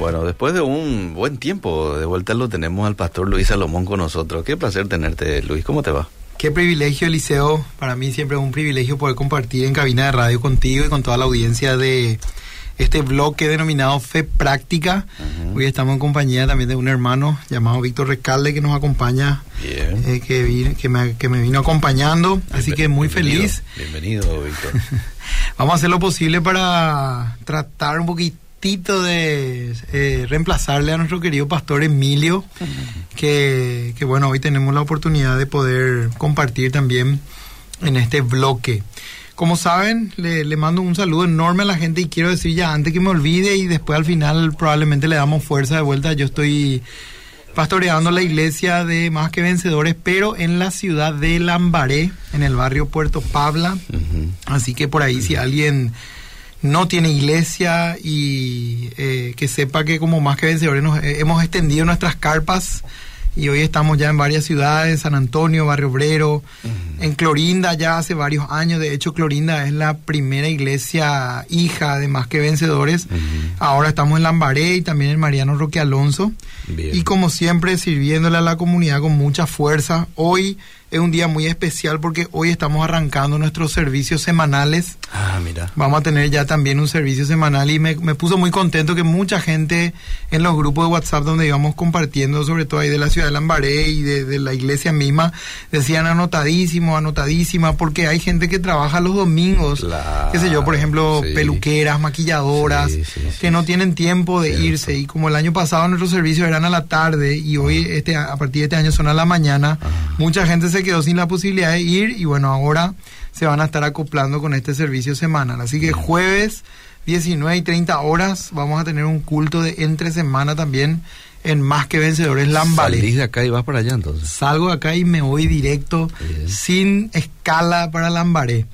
Bueno, después de un buen tiempo de vuelta lo tenemos al pastor Luis Salomón con nosotros. Qué placer tenerte, Luis. ¿Cómo te va? Qué privilegio, Eliseo. Para mí siempre es un privilegio poder compartir en cabina de radio contigo y con toda la audiencia de este bloque denominado Fe Práctica. Hoy estamos en compañía también de un hermano llamado Víctor Recalde que nos acompaña, eh, que, que, me, que, me, vino acompañando. Así que muy feliz. Bienvenido, Víctor. Vamos a hacer lo posible para tratar un poquito de eh, reemplazarle a nuestro querido pastor Emilio, que, que, bueno, hoy tenemos la oportunidad de poder compartir también en este bloque. Como saben, le, le, mando un saludo enorme a la gente y quiero decir ya antes que me olvide y después al final probablemente le damos fuerza de vuelta. Yo estoy pastoreando la iglesia de Más que Vencedores, pero en la ciudad de Lambaré, en el barrio Puerto Pabla. Así que por ahí si alguien no tiene iglesia y eh, que sepa que como más que vencedores nos, eh, hemos extendido nuestras carpas y hoy estamos ya en varias ciudades, San Antonio, Barrio Obrero, en Clorinda ya hace varios años, de hecho Clorinda es la primera iglesia hija de Más que Vencedores, ahora estamos en Lambaré y también en Mariano Roque Alonso. Y como siempre sirviéndole a la comunidad con mucha fuerza, hoy es un día muy especial porque hoy estamos arrancando nuestros servicios semanales. Ah, mira. Vamos a tener ya también un servicio semanal y me, puso muy contento que mucha gente en los grupos de WhatsApp donde íbamos compartiendo, sobre todo ahí de la ciudad de Lambaré y de, la iglesia misma, decían anotadísimo, anotadísima, porque hay gente que trabaja los domingos, qué sé yo, por ejemplo, peluqueras, maquilladoras, que no tienen tiempo de irse. Y como el año pasado nuestros servicios eran a la tarde y hoy este a partir de este año son a la mañana, mucha gente se quedó sin la posibilidad de ir y bueno, ahora se van a estar acoplando con este servicio semanal. Así que jueves 19 y 30 horas vamos a tener un culto de entre semana también en Más que Vencedores Lambaré. Salís de acá y vas para allá entonces. Salgo de acá y me voy directo sin escala para Lambaré.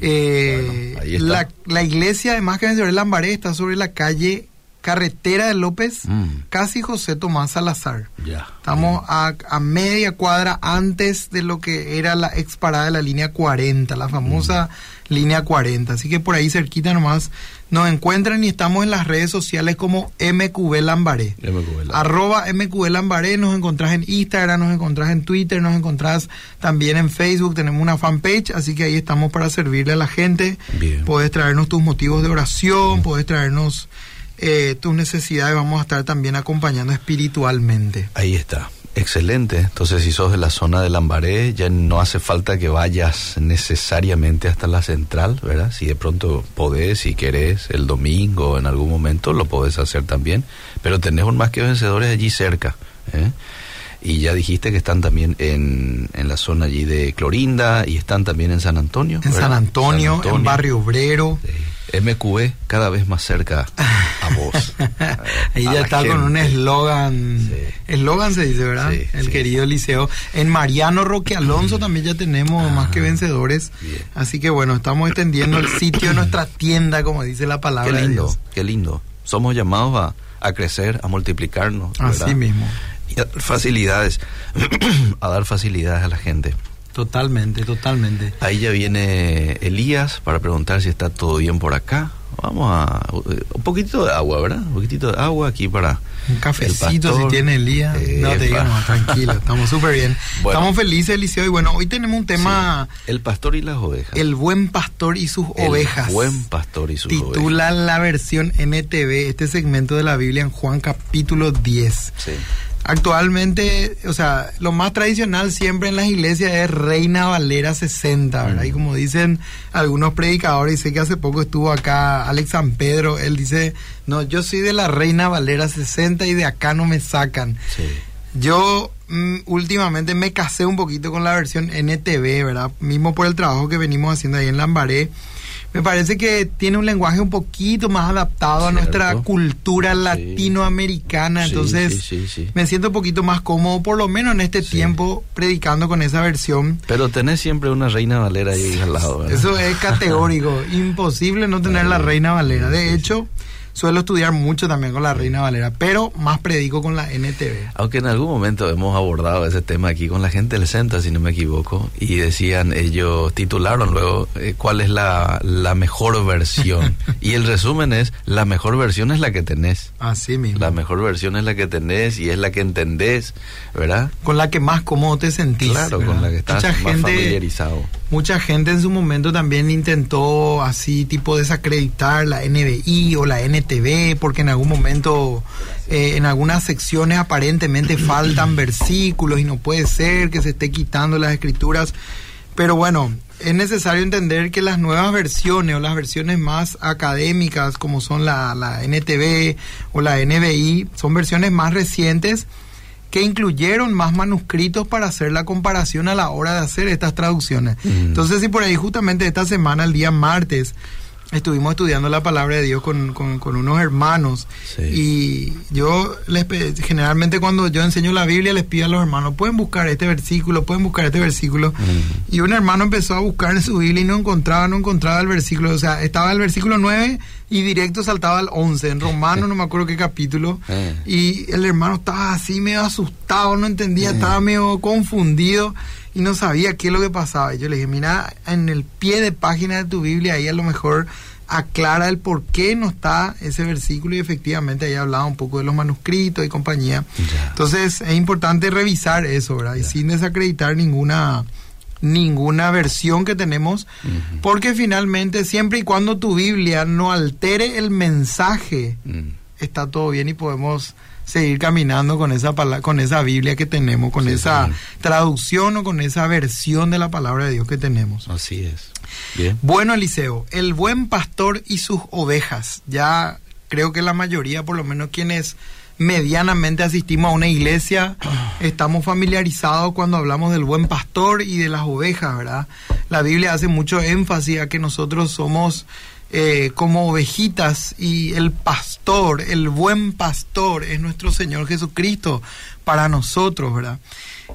Eh, la, la, iglesia de Más que Vencedores Lambaré está sobre la calle carretera de López, mm. casi José Tomás Salazar. Ya. Estamos a, a, media cuadra antes de lo que era la ex parada de la línea 40, la famosa mm. línea 40. Así que por ahí cerquita nomás nos encuentran y estamos en las redes sociales como MQB Lambaré. MQB Arroba MQB Lambaré, nos encontrás en Instagram, nos encontrás en Twitter, nos encontrás también en Facebook, tenemos una fanpage, así que ahí estamos para servirle a la gente. Bien. Puedes traernos tus motivos de oración, puedes traernos eh, tus necesidades, vamos a estar también acompañando espiritualmente. Ahí está. Excelente. Entonces, si sos de la zona de Lambaré, ya no hace falta que vayas necesariamente hasta la central, ¿verdad? Si de pronto podés, si querés, el domingo en algún momento, lo podés hacer también. Pero tenés un más que vencedores allí cerca. ¿eh? Y ya dijiste que están también en, en, la zona allí de Clorinda y están también en San Antonio. En San Antonio, en Barrio Obrero. MQE cada vez más cerca a vos. Ahí ya está con un eslogan. Eslogan se dice, ¿verdad? el querido Liceo. En Mariano Roque Alonso también ya tenemos más que ah, vencedores. Así que bueno, estamos extendiendo el sitio de nuestra tienda, como dice la palabra. Qué lindo, qué lindo. Somos llamados a, a crecer, a multiplicarnos. Así mismo. Y a dar facilidades, a dar facilidades a la gente. Totalmente, totalmente. Ahí ya viene Elías para preguntar si está todo bien por acá. Vamos a un poquitito de agua, ¿verdad? Un poquitito de agua aquí para un cafecito si tiene Elías. no te digamos, tranquilo, estamos súper bien. estamos felices, Eliseo. Y bueno, hoy tenemos un tema. el pastor y las ovejas. El buen pastor y sus ovejas. El buen pastor y sus Titula ovejas. Titula la versión NTV este segmento de la Biblia en Juan capítulo 10. Sí. Actualmente, o sea, lo más tradicional siempre en las iglesias es Reina Valera 60, ¿verdad? Y como dicen algunos predicadores, y sé que hace poco estuvo acá Alex San Pedro, él dice, no, yo soy de la Reina Valera 60 y de acá no me sacan. Sí. Yo mm, últimamente me casé un poquito con la versión NTV, ¿verdad? Mismo por el trabajo que venimos haciendo ahí en Lambaré me parece que tiene un lenguaje un poquito más adaptado a nuestra cultura latinoamericana, entonces me siento un poquito más cómodo, por lo menos en este tiempo, predicando con esa versión. Pero tenés siempre una Reina Valera ahí al lado. Eso es categórico, imposible no tener la Reina Valera. De hecho, suelo estudiar mucho también con la Reina Valera, pero más predico con la NTV. Aunque en algún momento hemos abordado ese tema aquí con la gente del CENTA, si no me equivoco, y decían, ellos titularon luego eh, cuál es la, la mejor versión. y el resumen es, la mejor versión es la que tenés. Así mismo. La mejor versión es la que tenés y es la que entendés, ¿verdad? Con la que más cómodo te sentís. Claro, ¿verdad? con la que estás Mucha más gente- familiarizado. Mucha gente en su momento también intentó así tipo desacreditar la NBI o la NTV porque en algún momento eh, en algunas secciones aparentemente faltan versículos y no puede ser que se esté quitando las escrituras. Pero bueno, es necesario entender que las nuevas versiones o las versiones más académicas como son la, la NTV o la NBI son versiones más recientes que incluyeron más manuscritos para hacer la comparación a la hora de hacer estas traducciones. Mm. Entonces, si por ahí justamente esta semana, el día martes, estuvimos estudiando la palabra de Dios con, con- con unos hermanos Sí. y yo les generalmente cuando yo enseño la Biblia les pido a los hermanos, pueden buscar este versículo, pueden buscar este versículo. Y un hermano empezó a buscar en su Biblia y no encontraba, no encontraba el versículo. O sea, estaba el versículo 9 y directo saltaba al 11. En Romano, no me acuerdo qué capítulo. Eh. Y el hermano estaba así medio asustado, no entendía, estaba medio confundido y no sabía qué es lo que pasaba. Y yo le dije, mira, en el pie de página de tu Biblia, ahí a lo mejor aclara el por qué no está ese versículo y efectivamente ahí hablaba un poco de los manuscritos y compañía. Ya. Entonces es importante revisar eso, ¿verdad? Y sin desacreditar ninguna ninguna versión que tenemos, porque finalmente siempre y cuando tu Biblia no altere el mensaje, Mm. está todo bien y podemos seguir caminando con esa con esa Biblia que tenemos, con Sí, esa traducción o con esa versión de la palabra de Dios que tenemos. Así es. Bien. Bueno, Eliseo, el buen pastor y sus ovejas. Ya creo que la mayoría, por lo menos quienes medianamente asistimos a una iglesia, estamos familiarizados cuando hablamos del buen pastor y de las ovejas, ¿verdad? La Biblia hace mucho énfasis a que nosotros somos eh, como ovejitas y el pastor, el buen pastor es nuestro Señor Jesucristo para nosotros, ¿verdad?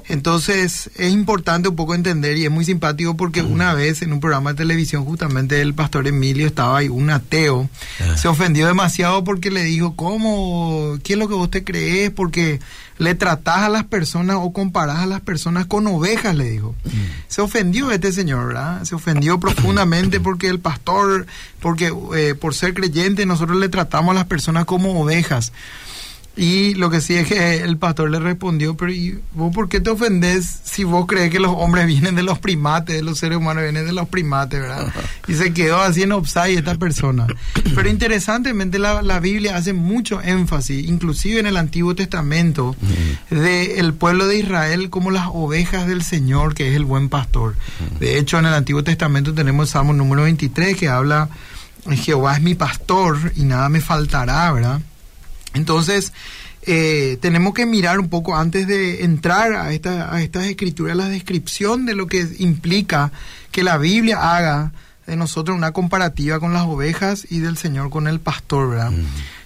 Entonces es importante un poco entender y es muy simpático porque una vez en un programa de televisión justamente el pastor Emilio estaba ahí, un ateo, Ah. se ofendió demasiado porque le dijo, ¿cómo? ¿Qué es lo que vos te crees? Porque le tratás a las personas o comparás a las personas con ovejas, le dijo. Se ofendió este señor, ¿verdad? Se ofendió profundamente porque el pastor, porque eh, por ser creyente nosotros le tratamos a las personas como ovejas. Y lo que sí es que el pastor le respondió, pero ¿y vos por qué te ofendés si vos crees que los hombres vienen de los primates, los seres humanos vienen de los primates, ¿verdad? Y se quedó así en offside esta persona. Pero interesantemente la, la Biblia hace mucho énfasis, inclusive en el Antiguo Testamento, del pueblo de Israel como las ovejas del Señor, que es el buen pastor. De hecho, en el Antiguo Testamento tenemos el Salmo número 23 que habla, Jehová es mi pastor y nada me faltará, ¿verdad? Entonces, eh, tenemos que mirar un poco antes de entrar a, esta, a estas escrituras, la descripción de lo que implica que la Biblia haga de nosotros una comparativa con las ovejas y del Señor con el pastor, ¿verdad?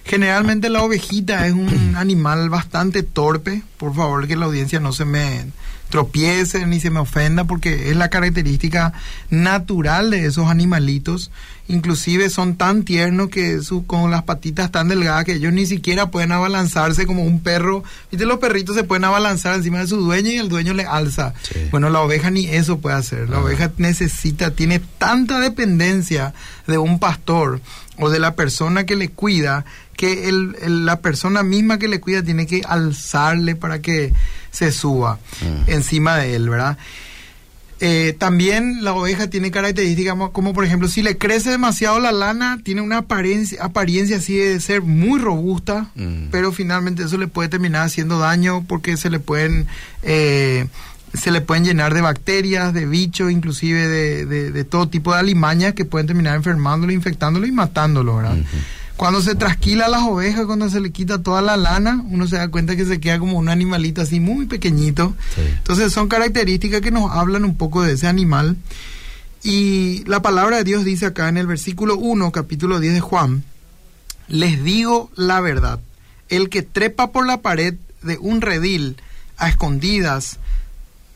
Generalmente la ovejita es un animal bastante torpe, por favor que la audiencia no se me tropiece ni se me ofenda porque es la característica natural de esos animalitos. Inclusive son tan tiernos que su, con las patitas tan delgadas que ellos ni siquiera pueden abalanzarse como un perro. Viste, los perritos se pueden abalanzar encima de su dueño y el dueño le alza. Sí. Bueno, la oveja ni eso puede hacer. La oveja necesita, tiene tanta dependencia de un pastor o de la persona que le cuida que el- el- la persona misma que le cuida tiene que alzarle para que se suba Mm. encima de él, ¿verdad? Eh, también la oveja tiene características mo- como por ejemplo si le crece demasiado la lana tiene una apariencia, apariencia así de ser muy robusta Mm. pero finalmente eso le puede terminar haciendo daño porque se le pueden eh, se le pueden llenar de bacterias, de bichos, inclusive de, de- de todo tipo de alimañas que pueden terminar enfermándolo, infectándolo y matándolo, ¿verdad? Cuando se trasquila las ovejas, cuando se le quita toda la lana, uno se da cuenta que se queda como un animalito así muy pequeñito. Sí. Entonces son características que nos hablan un poco de ese animal. Y la palabra de Dios dice acá en el versículo 1, capítulo 10 de Juan, les digo la verdad, el que trepa por la pared de un redil a escondidas,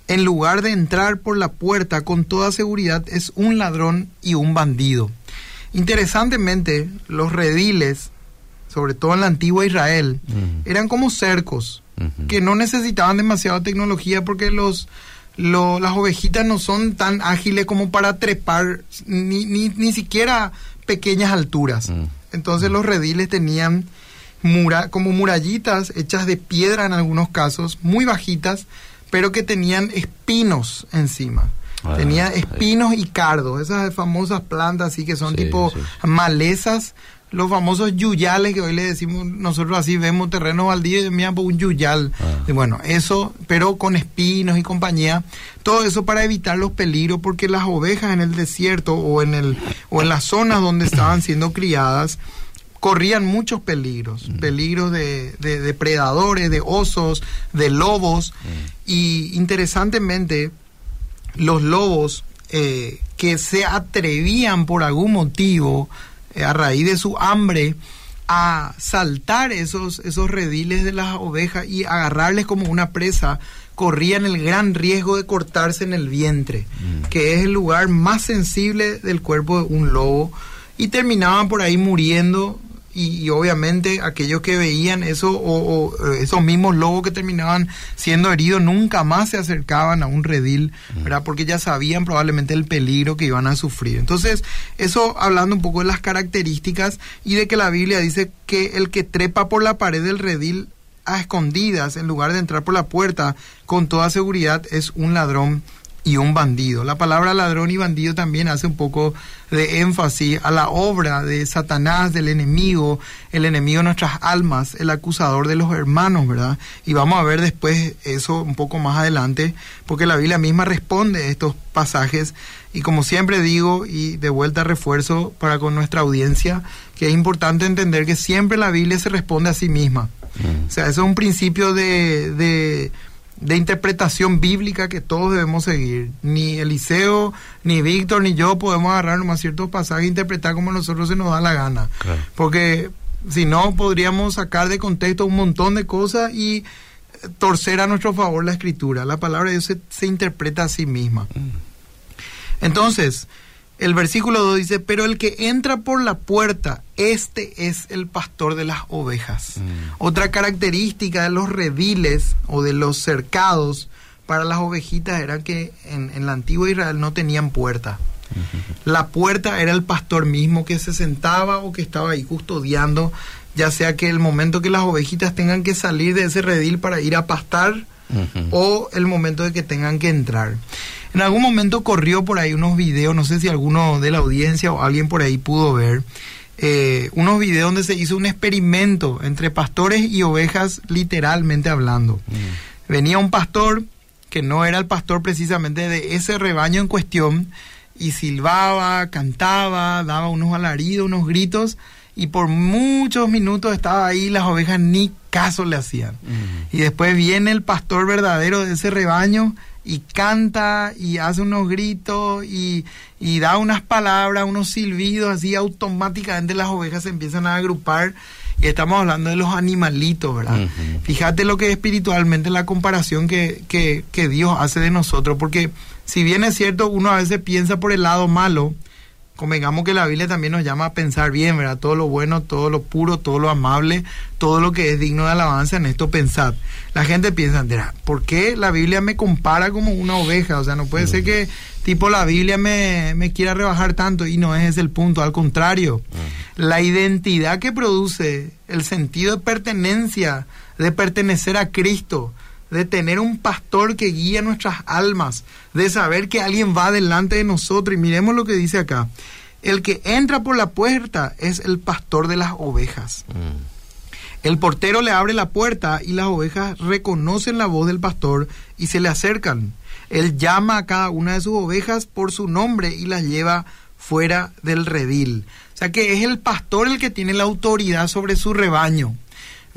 en lugar de entrar por la puerta con toda seguridad, es un ladrón y un bandido. Interesantemente, los rediles sobre todo en la antigua Israel, eran como cercos, que no necesitaban demasiada tecnología porque los, las ovejitas no son tan ágiles como para trepar ni, ni, ni siquiera pequeñas alturas. Entonces los rediles tenían mura, como murallitas hechas de piedra en algunos casos, muy bajitas, pero que tenían espinos encima. Ah, Tenía espinos y cardos, esas famosas plantas así que son tipo malezas, los famosos yuyales que hoy le decimos, nosotros así vemos terreno baldío y por un yuyal. Ah. bueno, eso, pero con espinos y compañía, todo eso para evitar los peligros, porque las ovejas en el desierto o en el o en las zonas donde estaban siendo criadas, corrían muchos peligros, mm. peligros de, de, depredadores, de osos, de lobos, mm. y interesantemente, los lobos eh, que se atrevían por algún motivo, eh, a raíz de su hambre, a saltar esos, esos rediles de las ovejas y agarrarles como una presa, corrían el gran riesgo de cortarse en el vientre, mm. que es el lugar más sensible del cuerpo de un lobo, y terminaban por ahí muriendo y, obviamente aquellos que veían eso o, eh, esos mismos lobos que terminaban siendo heridos nunca más se acercaban a un redil, ¿verdad? Porque ya sabían probablemente el peligro que iban a sufrir. Entonces, eso hablando un poco de las características y de que la Biblia dice que el que trepa por la pared del redil a escondidas en lugar de entrar por la puerta con toda seguridad es un ladrón y un bandido. La palabra ladrón y bandido también hace un poco de énfasis a la obra de Satanás, del enemigo, el enemigo de nuestras almas, el acusador de los hermanos, ¿verdad? Y vamos a ver después eso un poco más adelante, porque la Biblia misma responde a estos pasajes y como siempre digo y de vuelta refuerzo para con nuestra audiencia, que es importante entender que siempre la Biblia se responde a sí misma. Mm. O sea, eso es un principio de de interpretación bíblica que todos debemos seguir. Ni Eliseo, ni Víctor, ni yo podemos agarrar nomás ciertos pasajes e interpretar como nosotros se nos da la gana. Porque si no, podríamos sacar de contexto un montón de cosas y torcer a nuestro favor la escritura. La palabra de Dios se, se interpreta a sí misma. Mm. Entonces, el versículo 2 dice, pero el que entra por la puerta, este es el pastor de las ovejas. Mm. Otra característica de los rediles o de los cercados para las ovejitas era que en, en la antigua Israel no tenían puerta. La puerta era el pastor mismo que se sentaba o que estaba ahí custodiando, ya sea que el momento que las ovejitas tengan que salir de ese redil para ir a pastar o el momento de que tengan que entrar. En algún momento corrió por ahí unos videos, no sé si alguno de la audiencia o alguien por ahí pudo ver, eh, unos videos donde se hizo un experimento entre pastores y ovejas, literalmente hablando. Mm. Venía un pastor que no era el pastor precisamente de ese rebaño en cuestión y silbaba, cantaba, daba unos alaridos, unos gritos y por muchos minutos estaba ahí, las ovejas ni caso le hacían. Mm. Y después viene el pastor verdadero de ese rebaño y canta y hace unos gritos y, da unas palabras, unos silbidos, así automáticamente las ovejas se empiezan a agrupar y estamos hablando de los animalitos, ¿verdad? Fíjate lo que es espiritualmente la comparación que, que, que Dios hace de nosotros, porque si bien es cierto, uno a veces piensa por el lado malo, convengamos que la Biblia también nos llama a pensar bien, ¿verdad? Todo lo bueno, todo lo puro, todo lo amable, todo lo que es digno de alabanza, en esto pensad. La gente piensa, ¿por qué la Biblia me compara como una oveja? O sea, no puede ser que tipo la Biblia me, me, quiera rebajar tanto y no es ese el punto, al contrario. La identidad que produce el sentido de pertenencia, de pertenecer a Cristo, de tener un pastor que guía nuestras almas, de saber que alguien va delante de nosotros. Y miremos lo que dice acá. El que entra por la puerta es el pastor de las ovejas. Mm. El portero le abre la puerta y las ovejas reconocen la voz del pastor y se le acercan. Él llama a cada una de sus ovejas por su nombre y las lleva fuera del redil. O sea que es el pastor el que tiene la autoridad sobre su rebaño.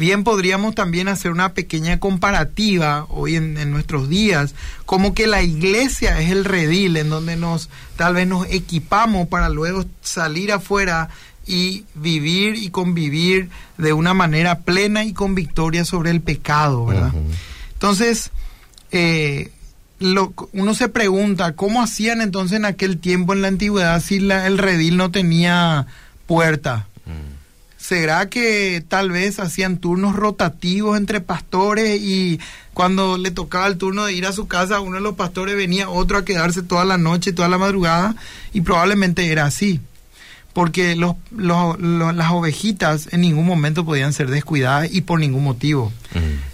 Bien podríamos también hacer una pequeña comparativa hoy en, nuestros días, como que la iglesia es el redil en donde nos tal vez nos equipamos para luego salir afuera y vivir y convivir de una manera plena y con victoria sobre el pecado, ¿verdad? Entonces, eh, lo, uno se pregunta, ¿cómo hacían entonces en aquel tiempo en la antigüedad si la, el redil no tenía puerta? ¿Será que tal vez hacían turnos rotativos entre pastores y cuando le tocaba el turno de ir a su casa, uno de los pastores venía otro a quedarse toda la noche, toda la madrugada? Y probablemente era así, porque los, los- los- las ovejitas en ningún momento podían ser descuidadas y por ningún motivo.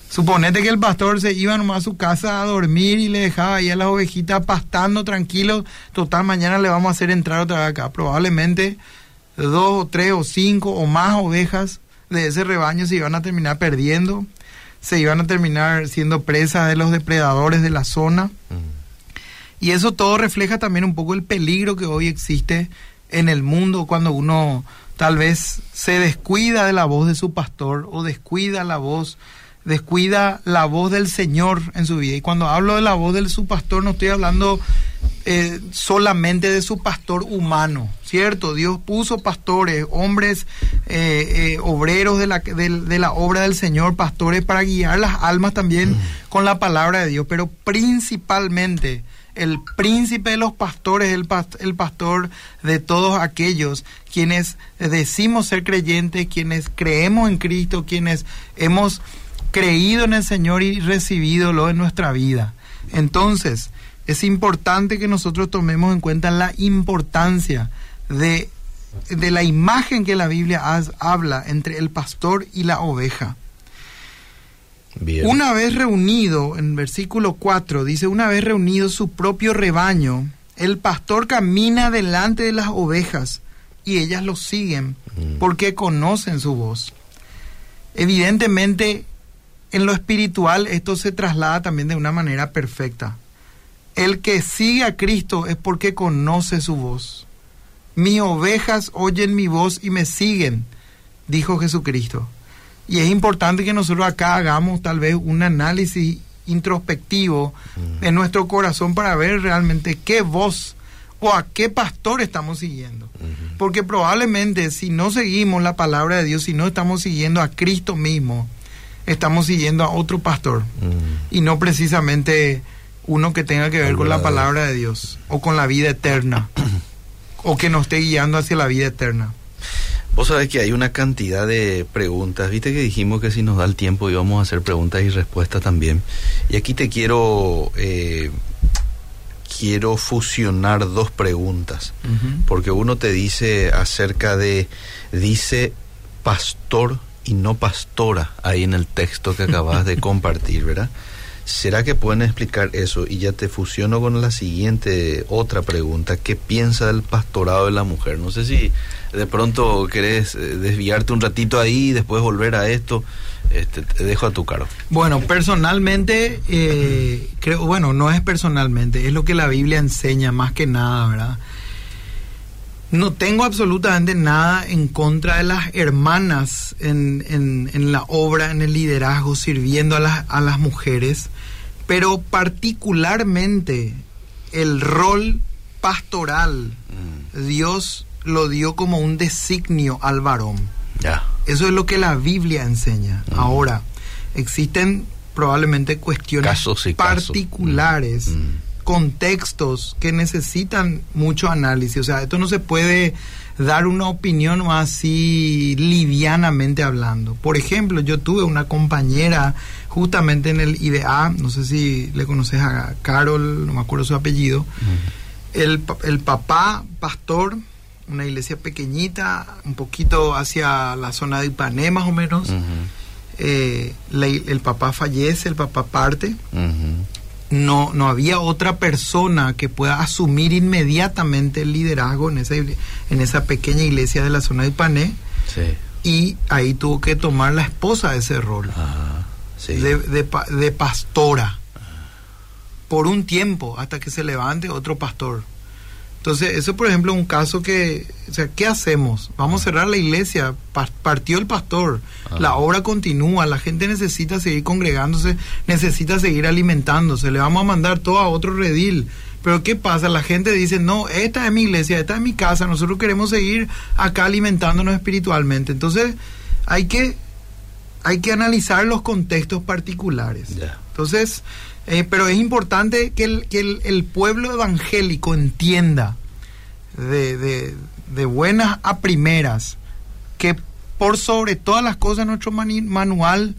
Suponete que el pastor se iba nomás a su casa a dormir y le dejaba ahí a las ovejitas pastando tranquilo. Total, mañana le vamos a hacer entrar otra vez acá. Probablemente dos o tres o cinco o más ovejas de ese rebaño se iban a terminar perdiendo. Se iban a terminar siendo presas de los depredadores de la zona. Y eso todo refleja también un poco el peligro que hoy existe en el mundo cuando uno tal vez se descuida de la voz de su pastor o descuida la voz, descuida la voz del Señor en su vida. Y cuando hablo de la voz de su pastor no estoy hablando eh, solamente de su pastor humano, ¿cierto? Dios puso pastores, hombres, eh, eh, obreros de la, de, de la obra del Señor, pastores para guiar las almas también con la palabra de Dios, pero principalmente el príncipe de los pastores, el, past- el pastor de todos aquellos quienes decimos ser creyentes, quienes creemos en Cristo, quienes hemos creído en el Señor y recibidolo en nuestra vida. Entonces, es importante que nosotros tomemos en cuenta la importancia de, de la imagen que la Biblia has- habla entre el pastor y la oveja. Bien. Una vez reunido, en versículo 4, dice, una vez reunido su propio rebaño, el pastor camina delante de las ovejas y ellas lo siguen Mm. porque conocen su voz. Evidentemente, en lo espiritual esto se traslada también de una manera perfecta. El que sigue a Cristo es porque conoce su voz. Mis ovejas oyen mi voz y me siguen, dijo Jesucristo. Y es importante que nosotros acá hagamos tal vez un análisis introspectivo en nuestro corazón para ver realmente qué voz o a qué pastor estamos siguiendo. Porque probablemente si no seguimos la palabra de Dios, si no estamos siguiendo a Cristo mismo, estamos siguiendo a otro pastor Mm. y no precisamente uno que tenga que ver con la palabra de Dios o con la vida eterna o que nos esté guiando hacia la vida eterna. Vos sabés que hay una cantidad de preguntas. Viste que dijimos que si nos da el tiempo íbamos a hacer preguntas y respuestas también. Y aquí te quiero eh, quiero fusionar dos preguntas. Porque uno te dice acerca de dice pastor y no pastora ahí en el texto que acabas de compartir, ¿verdad? ¿Será que pueden explicar eso? Y ya te fusiono con la siguiente otra pregunta. ¿Qué piensa del pastorado de la mujer? No sé si de pronto querés eh, desviarte un ratito ahí y después volver a esto. Este, te dejo a tu cargo. Bueno, personalmente, eh, creo, bueno, no es personalmente, es lo que la Biblia enseña más que nada, ¿verdad? No tengo absolutamente nada en contra de las hermanas en, en- en la obra, en el liderazgo, sirviendo a las, a las mujeres, pero particularmente el rol pastoral, Dios lo dio como un designio al varón. Eso es lo que la Biblia enseña. Mm. Ahora, existen probablemente cuestiones Casos y casos. particulares, Mm. Contextos que necesitan mucho análisis. O sea, esto no se puede dar una opinión así livianamente hablando. Por ejemplo, yo tuve una compañera justamente en el IDA, no sé si le conoces a Carol, no me acuerdo su apellido, el, pa- el papá, pastor, una iglesia pequeñita, un poquito hacia la zona de Ipané más o menos. Eh, la- el papá fallece, el papá parte. ujú. No, no había otra persona que pueda asumir inmediatamente el liderazgo en esa, en esa pequeña iglesia de la zona de Ipané. Sí. Y ahí tuvo que tomar la esposa ese rol Ajá. Sí. de, de de pastora por un tiempo hasta que se levante otro pastor. Entonces, eso por ejemplo es un caso que, o sea, ¿qué hacemos? Vamos a cerrar la iglesia, pa- partió el pastor, la obra continúa, la gente necesita seguir congregándose, necesita seguir alimentándose, le vamos a mandar todo a otro redil. Pero ¿qué pasa? La gente dice, no, esta es mi iglesia, esta es mi casa, nosotros queremos seguir acá alimentándonos espiritualmente. Entonces, hay que, hay que analizar los contextos particulares. Entonces, eh, pero es importante que el, que el, el pueblo evangélico entienda de, de- de buenas a primeras que por sobre todas las cosas nuestro manual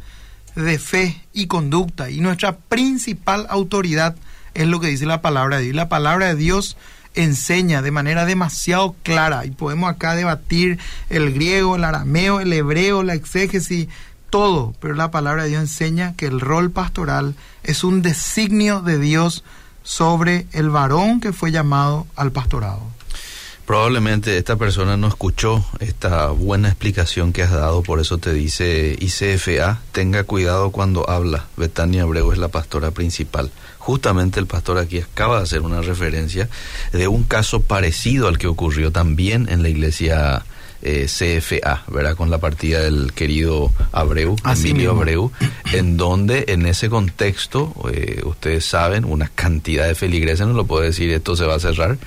de fe y conducta y nuestra principal autoridad es lo que dice la palabra de Dios. La palabra de Dios enseña de manera demasiado clara y podemos acá debatir el griego, el arameo, el hebreo, la exégesis, todo, pero la palabra de Dios enseña que el rol pastoral es un designio de Dios sobre el varón que fue llamado al pastorado. Probablemente esta persona no escuchó esta buena explicación que has dado, por eso te dice ICFA, tenga cuidado cuando habla. Betania Abreu es la pastora principal. Justamente el pastor aquí acaba de hacer una referencia de un caso parecido al que ocurrió también en la iglesia eh, CFA, ¿verdad? Con la partida del querido Abreu, Emilio Abreu, en donde en ese contexto, eh, ustedes saben, una cantidad de feligreses, no lo puedo decir, esto se va a cerrar,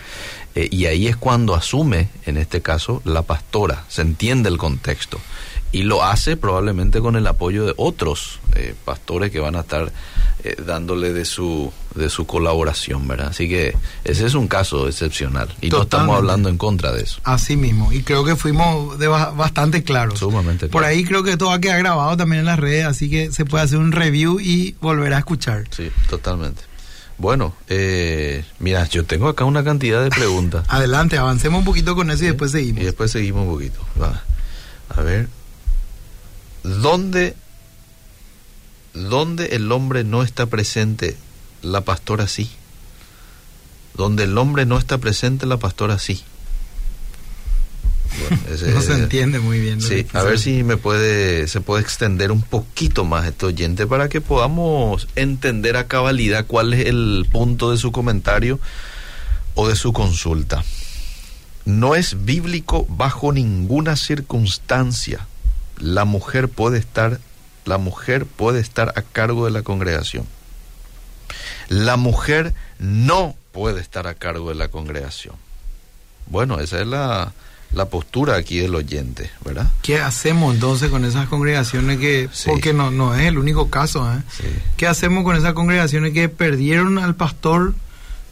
eh, y ahí es cuando asume, en este caso, la pastora, se entiende el contexto. Y lo hace probablemente con el apoyo de otros eh, pastores que van a estar eh, dándole de su, de su colaboración, ¿verdad? Así que ese es un caso excepcional. Y no estamos hablando en contra de eso. Así mismo. Y creo que fuimos de bastante claros. Sumamente Por ahí creo que todo ha quedado grabado también en las redes, así que se puede hacer un review y volver a escuchar. Sí, totalmente. Bueno, eh, mira, yo tengo acá una cantidad de preguntas. Adelante, avancemos un poquito con eso y después seguimos. Y después seguimos un poquito. A ver, ¿dónde, ¿dónde el hombre no está presente, la pastora sí? Donde el hombre no está presente, la pastora sí no se entiende muy bien. Sí, a ver si me puede, se puede extender un poquito más este oyente para que podamos entender a cabalidad cuál es el punto de su comentario o de su consulta. No es bíblico bajo ninguna circunstancia. La mujer puede estar, la mujer puede estar a cargo de la congregación. La mujer no puede estar a cargo de la congregación. Bueno, esa es la, la postura aquí del oyente, ¿verdad? ¿Qué hacemos entonces con esas congregaciones que, porque no, no es el único caso, ¿eh? ¿Qué hacemos con esas congregaciones que perdieron al pastor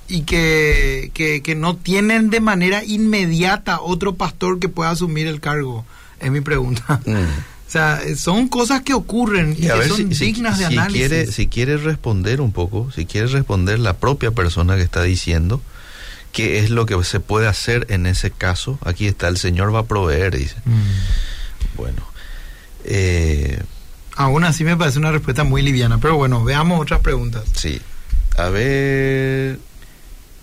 y que, que, no tienen de manera inmediata otro pastor que pueda asumir el cargo? Es mi pregunta. Mm. O sea, son cosas que ocurren y, que son dignas de análisis. Quiere, si quiere responder un poco, si quiere responder la propia persona que está diciendo, qué es lo que se puede hacer en ese caso. Aquí está, el Señor va a proveer, dice. Mm. Bueno. Eh, Aún así me parece una respuesta muy liviana, pero bueno, veamos otras preguntas. Sí. A ver...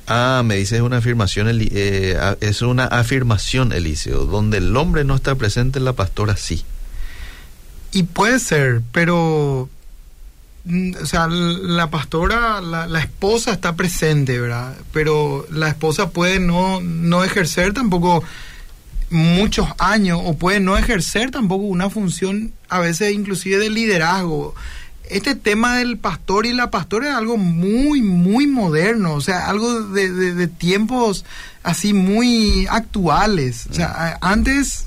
Ah, me dice es una afirmación, eh, es una afirmación, Eliseo, donde el hombre no está presente, la pastora sí. Y puede ser, pero Mm, o sea, la pastora, la, esposa está presente, ¿verdad? Pero la esposa puede no, no ejercer tampoco muchos años o puede no ejercer tampoco una función a veces inclusive de liderazgo. Este tema del pastor y la pastora es algo muy, muy moderno, o sea, algo de, de, tiempos así muy actuales. O sea, antes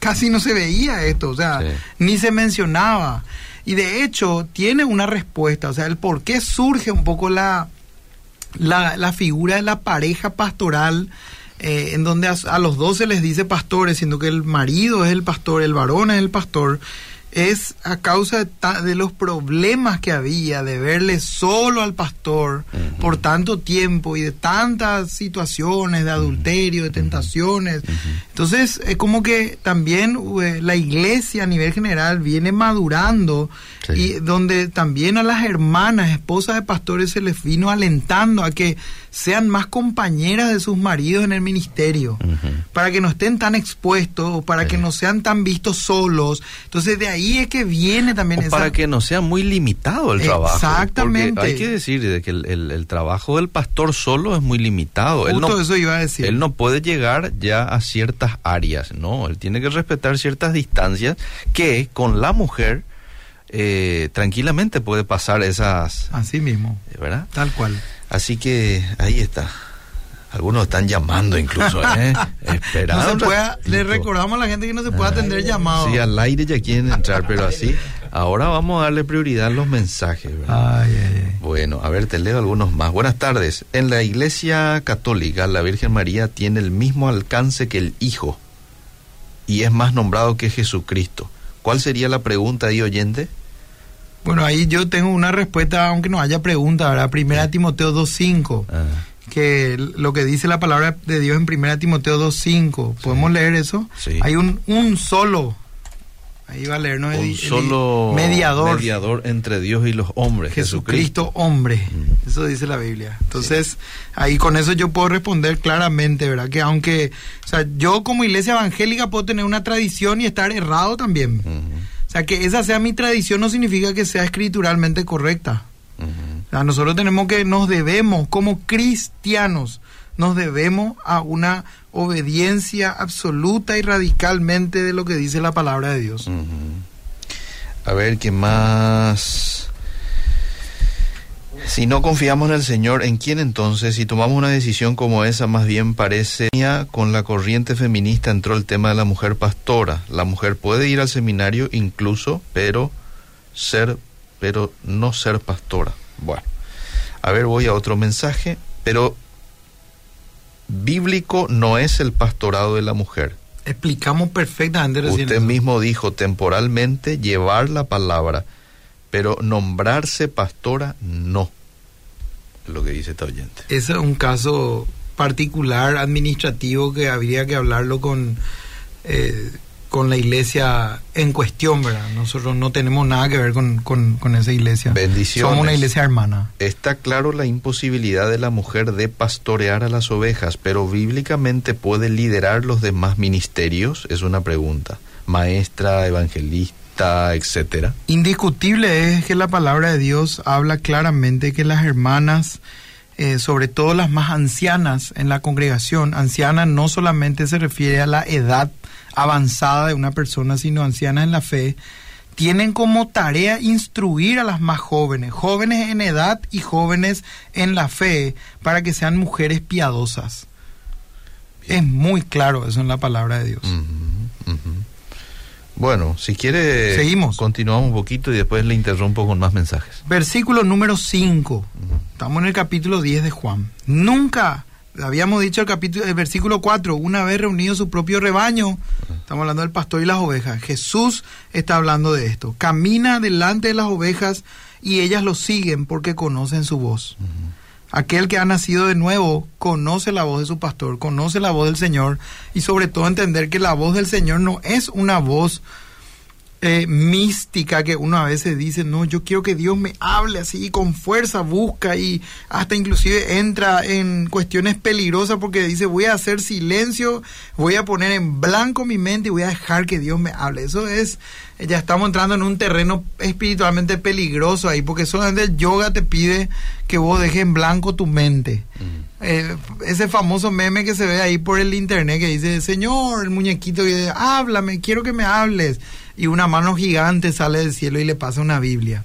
casi no se veía esto, o sea, ni se mencionaba. Y de hecho tiene una respuesta, o sea, el por qué surge un poco la, la, figura de la pareja pastoral, eh, en donde a, a, los dos se les dice pastores, siendo que el marido es el pastor, el varón es el pastor es a causa de, los problemas que había de verle solo al pastor por tanto tiempo y de tantas situaciones de adulterio, de tentaciones. Entonces, es como que también eh, la iglesia a nivel general viene madurando y donde también a las hermanas, esposas de pastores, se les vino alentando a que sean más compañeras de sus maridos en el ministerio, para que no estén tan expuestos o para que no sean tan vistos solos. Entonces de ahí es que viene también... O para que no sea muy limitado el trabajo. Exactamente. hay que decir de que el, trabajo del pastor solo es muy limitado. Justo él no, eso iba a decir. Él no puede llegar ya a ciertas áreas, no, él tiene que respetar ciertas distancias que con la mujer... Eh, tranquilamente puede pasar esas... Así mismo. ¿Verdad? Tal cual. Así que ahí está. Algunos están llamando incluso, ¿eh? Esperando. le recordamos a la gente que no se puede atender llamados. Sí, al aire ya quieren entrar, pero así. Ahora vamos a darle prioridad a los mensajes. Ay, ay, Bueno, a ver, te leo algunos más. Buenas tardes. En la Iglesia Católica, la Virgen María tiene el mismo alcance que el Hijo y es más nombrado que Jesucristo. ¿Cuál sería la pregunta ahí, oyente? Bueno, ahí yo tengo una respuesta, aunque no haya pregunta, ¿verdad? Primera Timoteo 2.5, Ah, que lo que dice la palabra de Dios en Primera Timoteo 2.5, ¿podemos leer eso? Sí. Hay un, un solo, ahí va a leer, ¿no? un El- el solo mediador, mediador entre Dios y los hombres, Jesucristo hombre, Mm. eso dice la Biblia. Entonces, ahí con eso yo puedo responder claramente, ¿verdad? Que aunque, o sea, yo como iglesia evangélica puedo tener una tradición y estar errado también. O sea, que esa sea mi tradición no significa que sea escrituralmente correcta. Nosotros tenemos que, nos debemos, como cristianos, nos debemos a una obediencia absoluta y radicalmente de lo que dice la palabra de Dios. A ver, ¿qué más? Si no confiamos en el Señor, ¿en quién entonces? Si tomamos una decisión como esa, más bien parece con la corriente feminista entró el tema de la mujer pastora. La mujer puede ir al seminario incluso, pero ser, pero no ser pastora. Bueno, a ver, voy a otro mensaje, pero bíblico no es el pastorado de la mujer. Explicamos perfectamente recién. Usted eso. mismo dijo temporalmente llevar la palabra, pero nombrarse pastora no. Es lo que dice esta oyente. Ese es un caso particular administrativo que habría que hablarlo con, eh, con la iglesia en cuestión, ¿verdad? Nosotros no tenemos nada que ver con, con- con esa iglesia. Bendiciones. Somos una iglesia hermana. Está claro la imposibilidad de la mujer de pastorear a las ovejas, pero bíblicamente puede liderar los demás ministerios, es una pregunta. Maestra, evangelista, etcétera. Indiscutible es que la palabra de Dios habla claramente que las hermanas, eh, sobre todo las más ancianas en la congregación, anciana no solamente se refiere a la edad avanzada de una persona, sino anciana en la fe, tienen como tarea instruir a las más jóvenes, jóvenes en edad y jóvenes en la fe, para que sean mujeres piadosas. Es muy claro eso en la palabra de Dios. Bueno, si quiere, Seguimos. continuamos un poquito y después le interrumpo con más mensajes. Versículo número 5. Estamos en el capítulo 10 de Juan. Nunca, habíamos dicho el capítulo, el versículo 4, una vez reunido su propio rebaño. Estamos hablando del pastor y las ovejas. Jesús está hablando de esto. Camina delante de las ovejas y ellas lo siguen porque conocen su voz. Aquel que ha nacido de nuevo conoce la voz de su pastor, conoce la voz del Señor y sobre todo entender que la voz del Señor no es una voz eh, mística que uno a veces dice, no, yo quiero que Dios me hable así con fuerza busca y hasta inclusive entra en cuestiones peligrosas porque dice, voy a hacer silencio, voy a poner en blanco mi mente y voy a dejar que Dios me hable. Eso es, ya estamos entrando en un terreno espiritualmente peligroso ahí porque solamente el yoga te pide que vos dejes en blanco tu mente. Eh, ese famoso meme que se ve ahí por el internet que dice, Señor, el muñequito que dice, háblame, quiero que me hables. Y una mano gigante sale del cielo y le pasa una Biblia.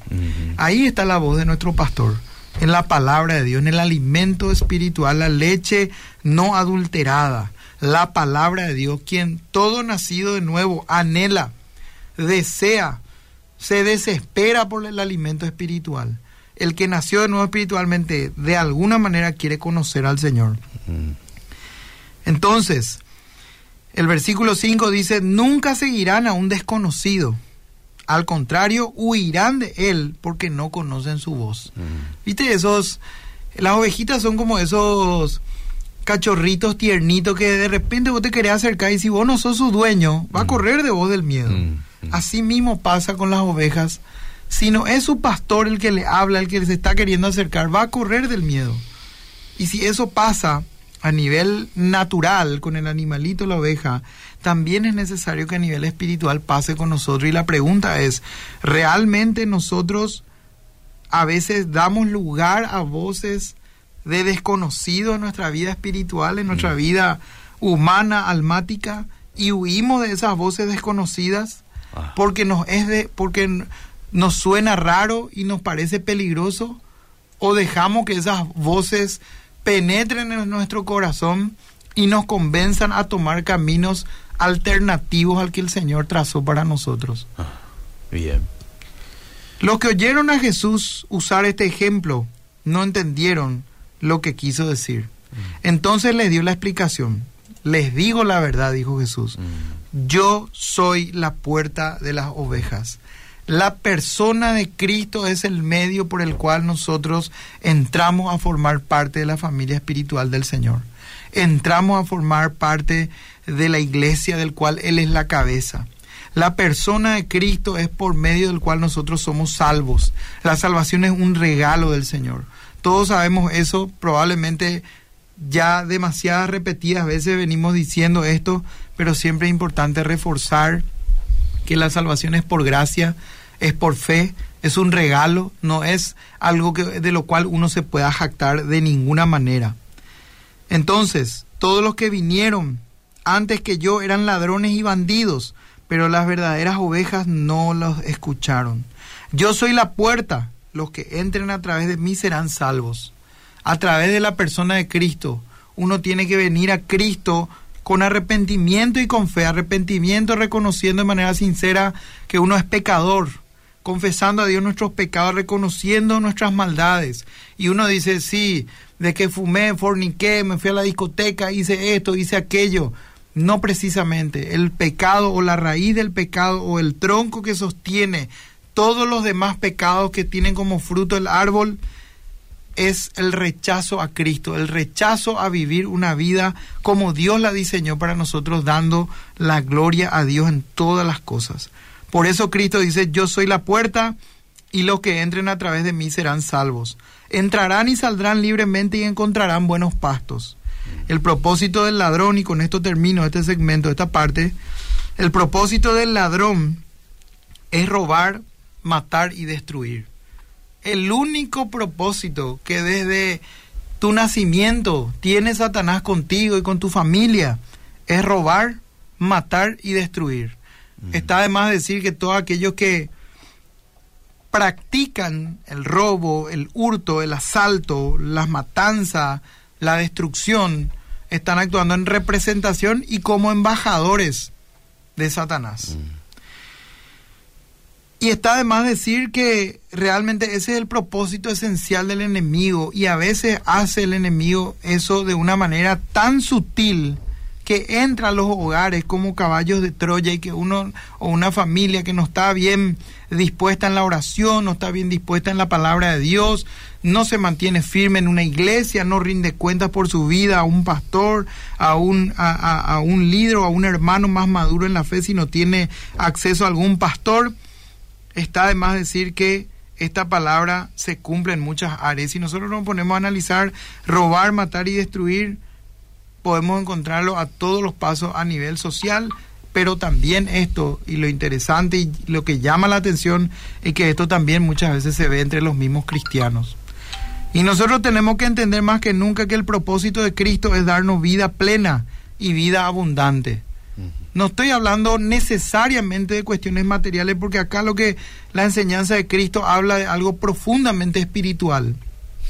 Ahí está la voz de nuestro pastor, en la palabra de Dios, en el alimento espiritual, la leche no adulterada, la palabra de Dios, quien todo nacido de nuevo anhela, desea, se desespera por el alimento espiritual. El que nació de nuevo espiritualmente, de alguna manera quiere conocer al Señor. Entonces, el versículo 5 dice, nunca seguirán a un desconocido. Al contrario, huirán de él porque no conocen su voz. Mm. ¿Viste esos? Las ovejitas son como esos cachorritos tiernitos que de repente vos te querés acercar y si vos no sos su dueño, va a Mm. correr de vos del miedo. Mm, mm. Así mismo pasa con las ovejas. Si no es su pastor el que le habla, el que se está queriendo acercar, va a correr del miedo. Y si eso pasa a nivel natural con el animalito, la oveja, también es necesario que a nivel espiritual pase con nosotros. Y la pregunta es, ¿realmente nosotros a veces damos lugar a voces de desconocidos en nuestra vida espiritual, en nuestra vida humana, almática, y huimos de esas voces desconocidas? Ah. porque nos es de porque nos suena raro y nos parece peligroso o dejamos que esas voces penetren en nuestro corazón y nos convenzan a tomar caminos alternativos al que el Señor trazó para nosotros. Bien. Los que oyeron a Jesús usar este ejemplo no entendieron lo que quiso decir. Entonces les dio la explicación. Les digo la verdad, dijo Jesús. Mm. yo soy la puerta de las ovejas. La persona de Cristo es el medio por el cual nosotros entramos a formar parte de la familia espiritual del Señor. Entramos a formar parte de la iglesia del cual Él es la cabeza. La persona de Cristo es por medio del cual nosotros somos salvos. La salvación es un regalo del Señor. Todos sabemos eso, probablemente ya demasiadas repetidas veces venimos diciendo esto, pero siempre es importante reforzar que la salvación es por gracia, es por fe, es un regalo, no es algo que, de lo cual uno se pueda jactar de ninguna manera. Entonces, todos los que vinieron antes que yo eran ladrones y bandidos, pero las verdaderas ovejas no los escucharon. Yo soy la puerta, los que entren a través de mí serán salvos. A través de la persona de Cristo, uno tiene que venir a Cristo con arrepentimiento y con fe, arrepentimiento reconociendo de manera sincera que uno es pecador, confesando a Dios nuestros pecados, reconociendo nuestras maldades. Y uno dice, sí, de que fumé, forniqué, me fui a la discoteca, hice esto, hice aquello. No precisamente. El pecado o la raíz del pecado o el tronco que sostiene todos los demás pecados que tienen como fruto el árbol es el rechazo a Cristo, el rechazo a vivir una vida como Dios la diseñó para nosotros, dando la gloria a Dios en todas las cosas. Por eso Cristo dice, yo soy la puerta y los que entren a través de mí serán salvos. Entrarán y saldrán libremente y encontrarán buenos pastos. El propósito del ladrón, y con esto termino este segmento, esta parte, el propósito del ladrón es robar, matar y destruir el único propósito que desde tu nacimiento tiene Satanás contigo y con tu familia es robar, matar y destruir. Está de más decir que todos aquellos que practican el robo, el hurto, el asalto, las matanzas, la destrucción, están actuando en representación y como embajadores de Satanás. Y está de más decir que realmente ese es el propósito esencial del enemigo y a veces hace el enemigo eso de una manera tan sutil que entra a los hogares como caballos de Troya y que uno o una familia que no está bien dispuesta en la oración, no está bien dispuesta en la palabra de Dios, no se mantiene firme en una iglesia, no rinde cuentas por su vida a un pastor, a un, a, un líder o a un hermano más maduro en la fe si no tiene acceso a algún pastor está de más decir que esta palabra se cumple en muchas áreas. Si nosotros nos ponemos a analizar robar, matar y destruir, podemos encontrarlo a todos los pasos a nivel social, pero también esto, y lo interesante y lo que llama la atención, es que esto también muchas veces se ve entre los mismos cristianos. Y nosotros tenemos que entender más que nunca que el propósito de Cristo es darnos vida plena y vida abundante. No estoy hablando necesariamente de cuestiones materiales, porque acá lo que la enseñanza de Cristo habla de algo profundamente espiritual.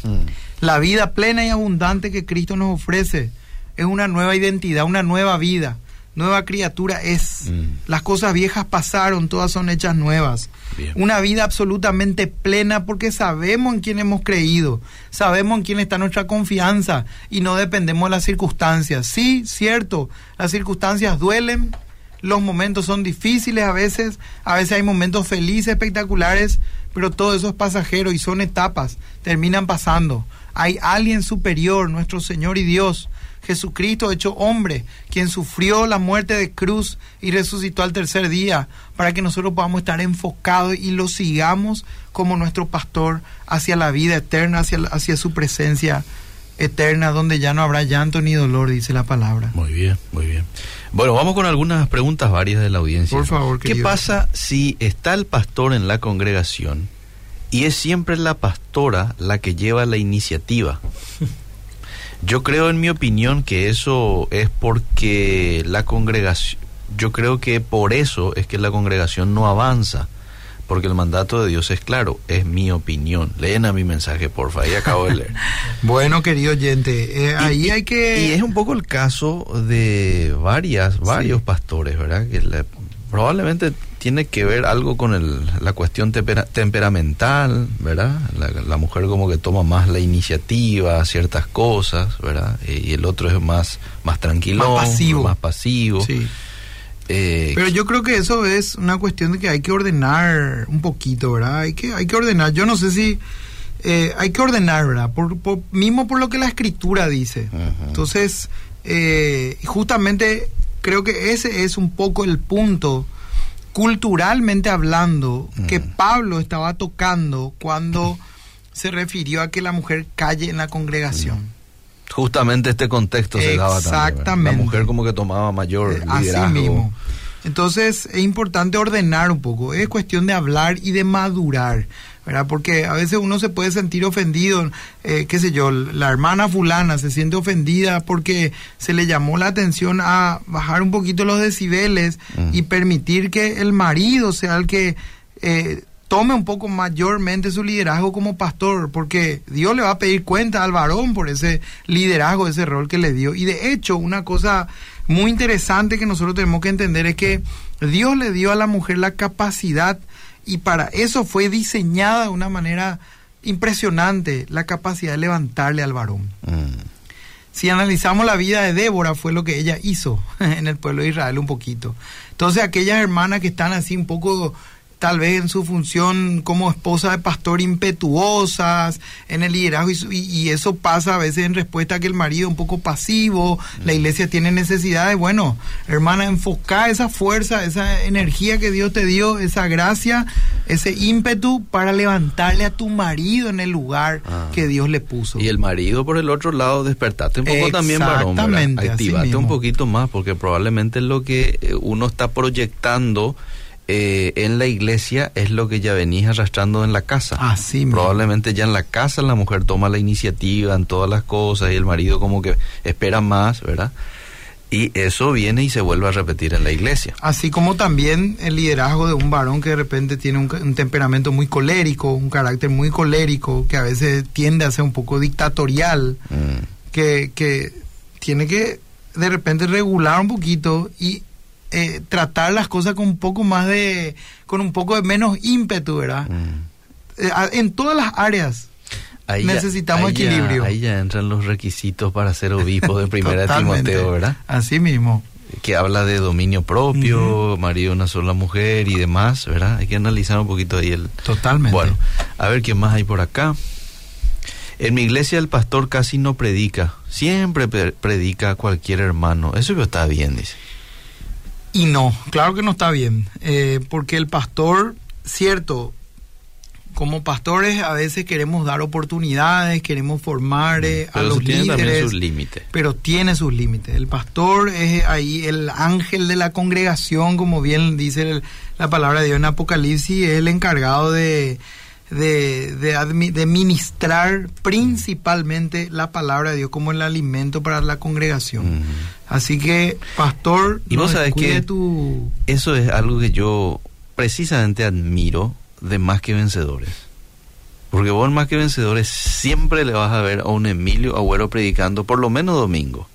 Hmm. La vida plena y abundante que Cristo nos ofrece es una nueva identidad, una nueva vida nueva criatura es. Mm. Las cosas viejas pasaron, todas son hechas nuevas. Una vida absolutamente plena porque sabemos en quién hemos creído, sabemos en quién está nuestra confianza y no dependemos de las circunstancias. Sí, cierto, las circunstancias duelen, los momentos son difíciles a veces, a veces hay momentos felices, espectaculares, pero todo eso es pasajero y son etapas, terminan pasando. Hay alguien superior, nuestro Señor y Dios, Jesucristo hecho hombre, quien sufrió la muerte de cruz y resucitó al tercer día, para que nosotros podamos estar enfocados y lo sigamos como nuestro pastor hacia la vida eterna, hacia, hacia su presencia eterna, donde ya no habrá llanto ni dolor, dice la palabra. Muy bien, muy bien. Bueno, vamos con algunas preguntas varias de la audiencia. Por favor, ¿Qué pasa si está el pastor en la congregación y es siempre la pastora la que lleva la iniciativa? Yo creo, en mi opinión, que eso es porque la congregación, yo creo que por eso es que la congregación no avanza, porque el mandato de Dios es claro, es mi opinión. Leen a mi mensaje, porfa, ahí acabo de leer. bueno, querido oyente, eh, ahí hay que... Y es un poco el caso de varias, varios pastores, ¿verdad? Que probablemente tiene que ver algo con el, la cuestión temperamental, ¿verdad? La, mujer como que toma más la iniciativa, ciertas cosas, ¿verdad? Y, el otro es más, más tranquilo, más pasivo. Más pasivo. Eh, Pero yo creo que eso es una cuestión de que hay que ordenar un poquito, ¿verdad? Hay que, hay que ordenar. Yo no sé si eh, hay que ordenar, ¿verdad? Por, por- mismo por lo que la escritura dice. Entonces, eh, justamente creo que ese es un poco el punto, culturalmente hablando, que Ujú. Pablo estaba tocando cuando se refirió a que la mujer calle en la congregación. justamente este contexto se daba también. Exactamente. La mujer como que tomaba mayor Eh, Así liderazgo. mismo. Entonces es importante ordenar un poco, es cuestión de hablar y de madurar, ¿verdad? Porque a veces uno se puede sentir ofendido, eh, qué sé yo, la hermana fulana se siente ofendida porque se le llamó la atención a bajar un poquito los decibeles Mm. y permitir que el marido sea el que eh, tome un poco mayormente su liderazgo como pastor, porque Dios le va a pedir cuenta al varón por ese liderazgo, ese rol que le dio. Y de hecho, una cosa muy interesante que nosotros tenemos que entender es que Dios le dio a la mujer la capacidad y para eso fue diseñada de una manera impresionante la capacidad de levantarle al varón. Mm. Si analizamos la vida de Débora, fue lo que ella hizo en el pueblo de Israel un poquito. Entonces, aquellas hermanas que están así un poco, tal vez en su función como esposa de pastor, impetuosas en el liderazgo, y, y- eso pasa a veces en respuesta a que el marido es un poco pasivo, la iglesia tiene necesidades. Bueno, hermana, enfoca esa fuerza, esa energía que Dios te dio, esa gracia, ese ímpetu para levantarle a tu marido en el lugar Ah. que Dios le puso. Y el marido, por el otro lado, despertate un poco también, varón. Activate un poquito más, porque probablemente lo que eh, uno está proyectando eh, en la iglesia es lo que ya venís arrastrando en la casa. Mismo. Probablemente ya en la casa la mujer toma la iniciativa en todas las cosas y el marido como que espera más, ¿verdad? Y eso viene y se vuelve a repetir en la iglesia. Así como también el liderazgo de un varón que de repente tiene un temperamento muy colérico, un carácter muy colérico, que a veces tiende a ser un poco dictatorial, Mm. que, que tiene que de repente regular un poquito y eh, tratar las cosas con un poco más de, con un poco de menos ímpetu, ¿verdad? Mm. Eh, en todas las áreas. Ahí ya- Necesitamos ya- equilibrio. ahí ya entran los requisitos para ser obispo de primera de. Timoteo, ¿verdad? Así mismo. que habla de dominio propio, marido de una sola mujer y demás, ¿verdad? Hay que analizar un poquito ahí el... Totalmente. Bueno, a ver qué más hay por acá. En mi iglesia el pastor casi no predica, siempre pre- predica a cualquier hermano. Eso que está bien, dice. Y no, claro que no está bien, eh, porque el pastor, cierto, como pastores a veces queremos dar oportunidades, queremos formar eh, a los tiene también líderes, sus límites. pero tiene sus límites. El pastor es ahí el ángel de la congregación, como bien dice el- la palabra de Dios en Apocalipsis, es el encargado de, de, de, admi- de ministrar principalmente la palabra de Dios como el alimento para la congregación. Mm. Así que, pastor, Y vos descuide que- tu... Eso es algo que yo precisamente admiro de Más que Vencedores. Porque vos en Más que Vencedores siempre le vas a ver a un Emilio Agüero predicando por lo menos domingo.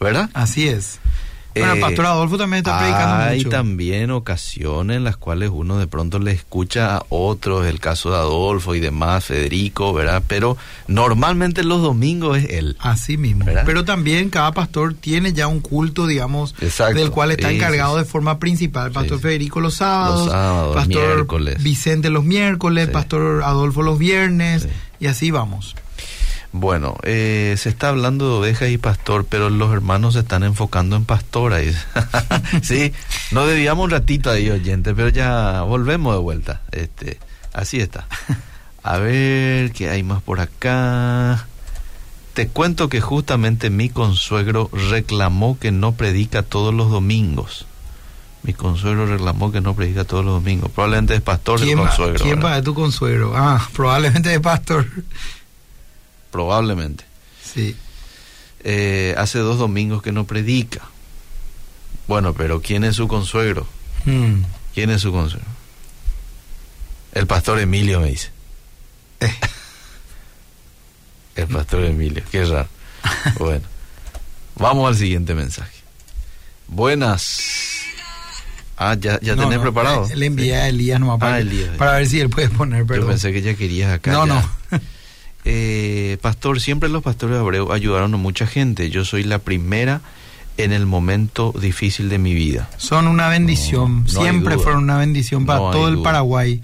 ¿Verdad? Así es. Bueno, el Eh, pastor Adolfo también está predicando Hay mucho. también ocasiones en las cuales uno de pronto le escucha a otros, el caso de Adolfo y demás, Federico, ¿verdad? Pero normalmente los domingos es él. Así mismo. ¿Verdad? Pero también cada pastor tiene ya un culto, digamos, Exacto. del cual está encargado de forma principal. Pastor sí. Federico los sábados, Los sábados, Pastor miércoles. Vicente los miércoles, Sí. Pastor Adolfo los viernes, Sí. y así vamos. Bueno, eh, se está hablando de ovejas y pastor, pero los hermanos se están enfocando en pastora. sí, no debíamos un ratito ahí, oyente, pero ya volvemos de vuelta. Este, así está. A ver, ¿qué hay más por acá? Te cuento que justamente mi consuegro reclamó que no predica todos los domingos. Mi consuegro reclamó que no predica todos los domingos. Probablemente es pastor el ¿Quién, va, consuegro. ¿quién ¿verdad? va de tu consuegro? Ah, probablemente de pastor. Probablemente. Sí. Eh, hace dos domingos que no predica. Bueno, pero ¿quién es su consuegro? Mm. ¿Quién es su consuegro? El pastor Emilio me dice. Eh. El pastor Emilio, qué raro. Bueno, vamos al siguiente mensaje. Buenas. Ah, ya, ya No, tenés no, preparado. Le envié a Elías nomás para, Ah, Elías. para ver si él puede poner, pero Yo pensé que ya querías acá. No, ya. no. Eh, pastor, siempre los pastores Abreu ayudaron a mucha gente. Yo soy la primera en el momento difícil de mi vida. Son una bendición, No, no hay siempre fueron una bendición para No todo el. Paraguay.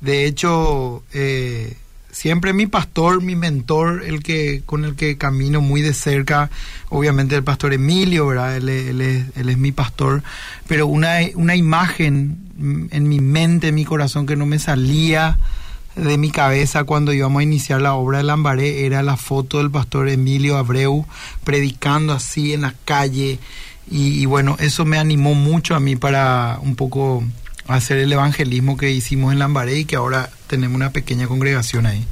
De hecho, eh, siempre mi pastor, mi mentor, el que con el que camino muy de cerca, obviamente el pastor Emilio, ¿verdad? Él, es- él es, él es mi pastor, pero una, una imagen en mi mente, en mi corazón que no me salía de mi cabeza cuando íbamos a iniciar la obra de Lambaré era la foto del pastor Emilio Abreu predicando así en la calle y, y bueno, eso me animó mucho a mí para un poco hacer el evangelismo que hicimos en Lambaré y que ahora tenemos una pequeña congregación ahí.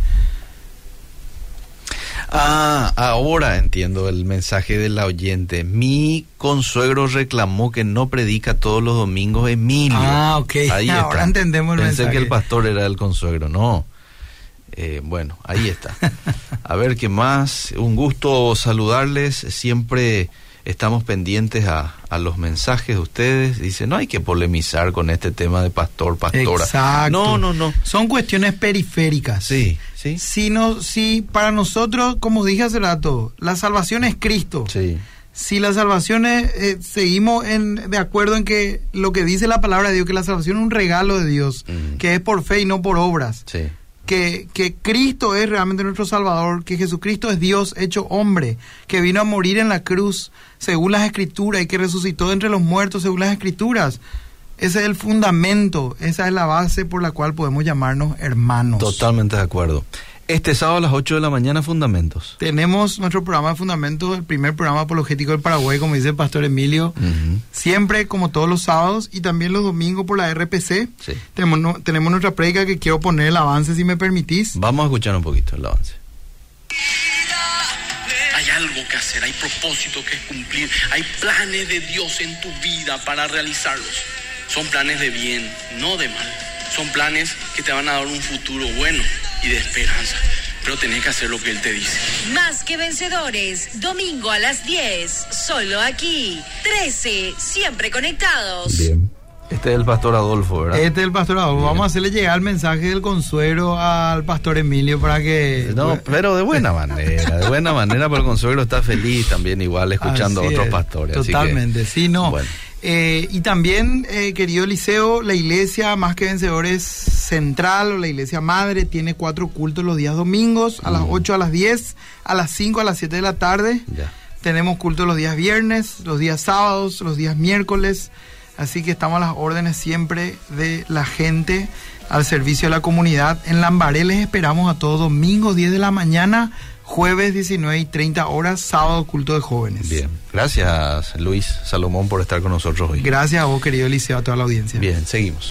Ah, ahora entiendo el mensaje de la oyente. Mi consuegro reclamó que no predica todos los domingos Emilio. Ah, ok. Ahí Ahora está. entendemos el Pensé mensaje. que el pastor era el consuegro, no. Eh, bueno, ahí está. A ver qué más. Un gusto saludarles. Siempre estamos pendientes a, a los mensajes de ustedes. Dice, no hay que polemizar con este tema de pastor, pastora. Exacto. No, no, no. Son cuestiones periféricas. Sí, sí. Si, no, si para nosotros, como dije hace rato, la salvación es Cristo. Sí. Si la salvación es, eh, seguimos en, de acuerdo en que lo que dice la palabra de Dios, que la salvación es un regalo de Dios, Mm. que es por fe y no por obras, Sí. que, que Cristo es realmente nuestro Salvador, que Jesucristo es Dios hecho hombre, que vino a morir en la cruz según las escrituras y que resucitó entre los muertos según las escrituras. Ese es el fundamento, esa es la base por la cual podemos llamarnos hermanos. Totalmente de acuerdo. Este sábado a las 8 de la mañana, Fundamentos. Tenemos nuestro programa de fundamentos, el primer programa apologético del Paraguay, como dice el pastor Emilio. Siempre, como todos los sábados, y también los domingos por la RPC. Sí. Tenemos, no- tenemos nuestra predica que quiero poner el avance, si me permitís. Vamos a escuchar un poquito el avance. Hay algo que hacer, hay propósito que cumplir, hay planes de Dios en tu vida para realizarlos. Son planes de bien, no de mal. Son planes que te van a dar un futuro bueno y de esperanza. Pero tenés que hacer lo que Él te dice. Más que vencedores, domingo a las 10, solo aquí. 13, siempre conectados. Bien. Este es el pastor Adolfo, ¿verdad? Este es el pastor Adolfo. Vamos a hacerle llegar el mensaje del consuelo al pastor Emilio para que... No, pero de buena manera, de buena manera, pero el consuelo está feliz también, igual escuchando a otros es, pastores. así que- Totalmente, sí, no. Bueno. Eh, y también, eh, querido Liceo, la iglesia Más que Vencedores Central o la iglesia madre tiene cuatro cultos los días domingos, a las 8 a las 10, a las 5 a las 7 de la tarde. Ya. Tenemos cultos los días viernes, los días sábados, los días miércoles. Así que estamos a las órdenes siempre de la gente al servicio de la comunidad. En Lambaré les esperamos a todos domingos 10 de la mañana, jueves 19 y 30 horas, sábado culto de jóvenes. Bien. Gracias, Luis Salomón, por estar con nosotros hoy. Gracias a vos, querido Liceo, a toda la audiencia. Bien, seguimos.